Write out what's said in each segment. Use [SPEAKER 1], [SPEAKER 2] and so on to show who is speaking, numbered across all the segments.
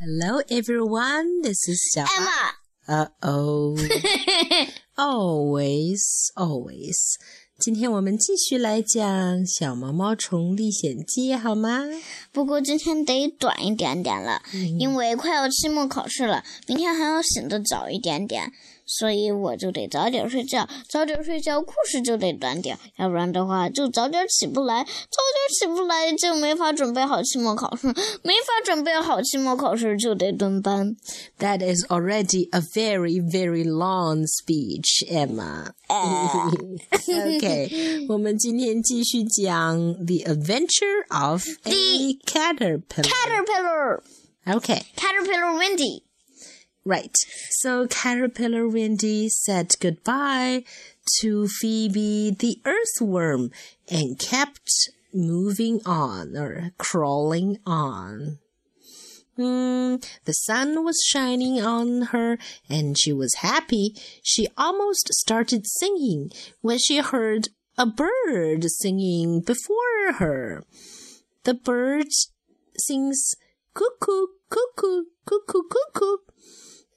[SPEAKER 1] Hello, everyone. This is 小花。Emma，Uh oh. always, always. 今天我们继续来讲《小毛毛虫历险记》，好吗？
[SPEAKER 2] 不过今天得短一点点了，因为快要期末考试了，明天还要醒得早一点点，所以我就得早点睡觉，早点睡觉，故事就得短点，要不然的话就早点起不来，早点起不来就没法准备好期末考试，没法准备好期末考试就得蹲班。
[SPEAKER 1] That is already a very, very long speech, Emma. okay, 我们今天继续讲 The Adventure of a Caterpillar.
[SPEAKER 2] Caterpillar,
[SPEAKER 1] Okay.
[SPEAKER 2] Caterpillar Wendy.
[SPEAKER 1] Right. So Caterpillar Wendy said goodbye to Phoebe the earthworm and kept moving on or crawling on. Hmm, the sun was shining on her and she was happy. She almost started singing when she heard a bird singing before her. The bird sings cuckoo, cuckoo, cuckoo, cuckoo.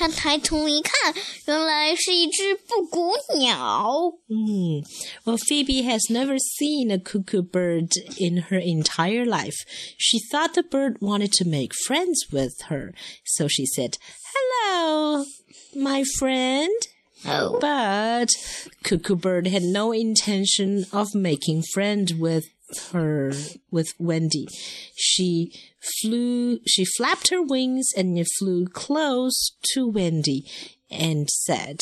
[SPEAKER 2] 布谷。她抬头一看，原来是一只布谷鸟。
[SPEAKER 1] Hmm. Well, Phoebe has never seen a cuckoo bird in her entire life. She thought the bird wanted to make friends with her, so she said, Hello, my friend.
[SPEAKER 2] Oh.
[SPEAKER 1] But Cuckoo Bird had no intention of making friend with her with Wendy. She flew she flapped her wings and flew close to Wendy and said,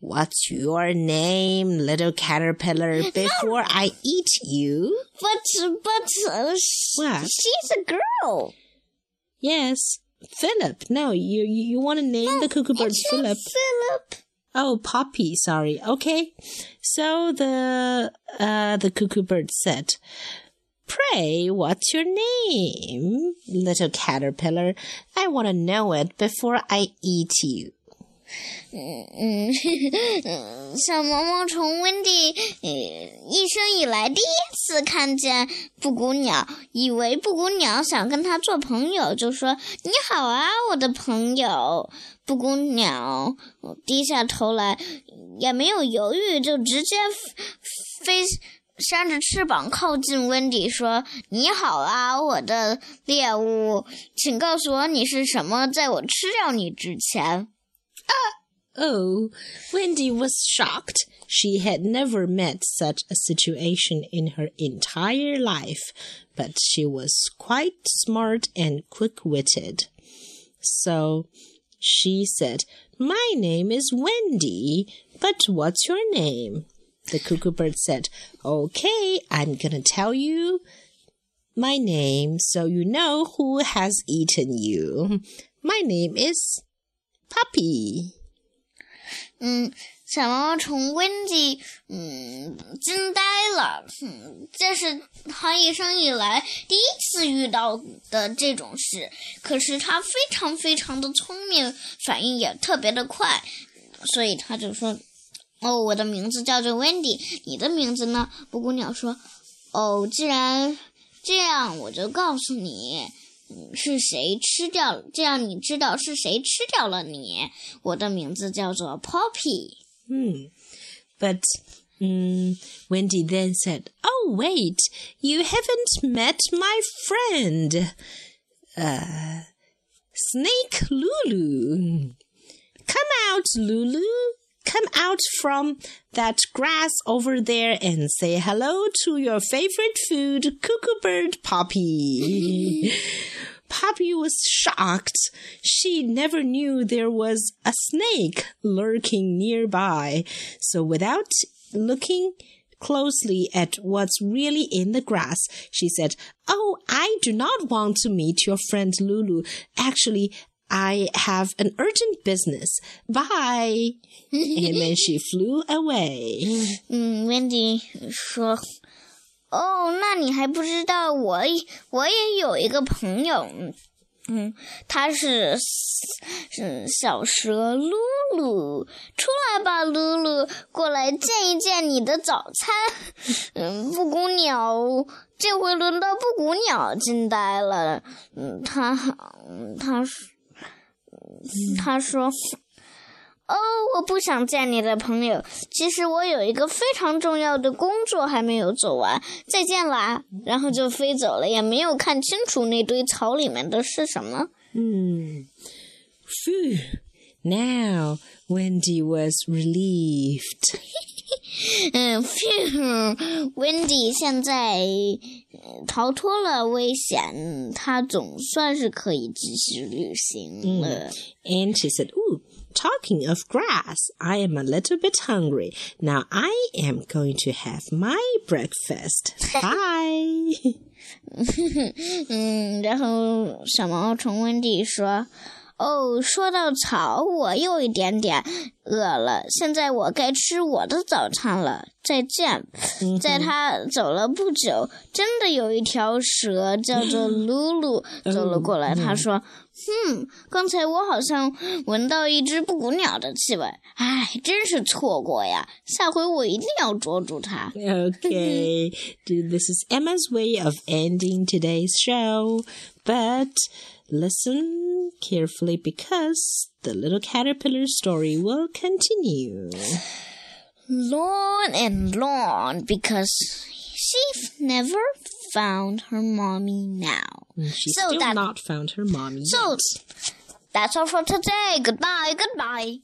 [SPEAKER 1] What's your name, little caterpillar, before I eat you?
[SPEAKER 2] But but uh,
[SPEAKER 1] What?
[SPEAKER 2] she's a girl.
[SPEAKER 1] Yes, Philip. No, you you, you want to name the cuckoo bird Philip?
[SPEAKER 2] Philip.
[SPEAKER 1] Oh, Poppy, sorry. Okay. So the uh the cuckoo bird said, Pray, what's your name, little caterpillar? I want to know it before I eat you.
[SPEAKER 2] 嗯，小毛毛虫温蒂，呃，一 生以来第一次看见布谷鸟，以为布谷鸟想跟他做朋友，就说：“你好啊，我的朋友。”布谷鸟低下头来，也没有犹豫，就直接飞。扇着翅膀靠近温迪，说：“你好啊，我的猎物，请告诉我你是什么，在我吃掉你之前。”
[SPEAKER 1] Oh, Wendy was shocked. She had never met such a situation in her entire life, but she was quite smart and quick witted. So she said, My name is Wendy, but what's your name? The cuckoo bird said, Okay, I'm gonna tell you my name so you know who has eaten you. My name is Puppy.
[SPEAKER 2] 嗯，小毛毛虫温迪，嗯，惊呆了。嗯，这是他一生以来第一次遇到的这种事。可是他非常非常的聪明，反应也特别的快，所以他就说：“哦，我的名字叫做温迪，你的名字呢？”布谷鸟说：“哦，既然这样，我就告诉你。”嗯，是谁吃掉了？这样你知道是谁吃掉了你。我的名字叫做 Poppy。
[SPEAKER 1] Hmm. But mm, Wendy then said, Oh, wait, you haven't met my friend, uh, Snake Lulu. Come out, Lulu. Come out from that grass over there and say hello to your favorite food, cuckoo bird Poppy. Poppy was shocked. She never knew there was a snake lurking nearby. So without looking closely at what's really in the grass. She said, Oh, I do not want to meet your friend Lulu. Actually, I have an urgent business. Bye. and then she flew away.
[SPEAKER 2] 嗯，Wendy 说：“哦，那你还不知道我我也有一个朋友，嗯，他是是小蛇露露，出来吧，露露，过来见一见你的早餐。嗯，布谷鸟，这回轮到布谷鸟惊呆了。嗯，他他说他说。”哦，我不想见你的朋友。其实我有一个非常重要的工作还没有做完。再见啦！然后就飞走了，也没有看清楚那堆草里面的是什么。
[SPEAKER 1] 嗯是 Now Wendy was relieved.
[SPEAKER 2] 嗯，Phew！Wendy 现在逃脱了危险，她总算是可以继续旅行了。
[SPEAKER 1] And she said, "Ooh." Talking of grass, I am a little bit hungry. Now I am going to have my breakfast. Bye.
[SPEAKER 2] 嗯，然后小毛虫温蒂说：“ 哦，说到草，我又一点点饿了。现在我该吃我的早餐了。再见。”在他走了不久，真的有一条蛇叫做 露露走了过来。他说。嗯，刚才我好像闻到一只布谷鸟的气味，唉，真是错过呀！下回我一定要捉住它。
[SPEAKER 1] Okay, this is Emma's way of ending today's show, but listen carefully because the little caterpillar story will continue.
[SPEAKER 2] Long and long, because she never found her mommy now.
[SPEAKER 1] She's so still that, not found her mommy.
[SPEAKER 2] So
[SPEAKER 1] yet.
[SPEAKER 2] that's all for today. Goodbye. Goodbye.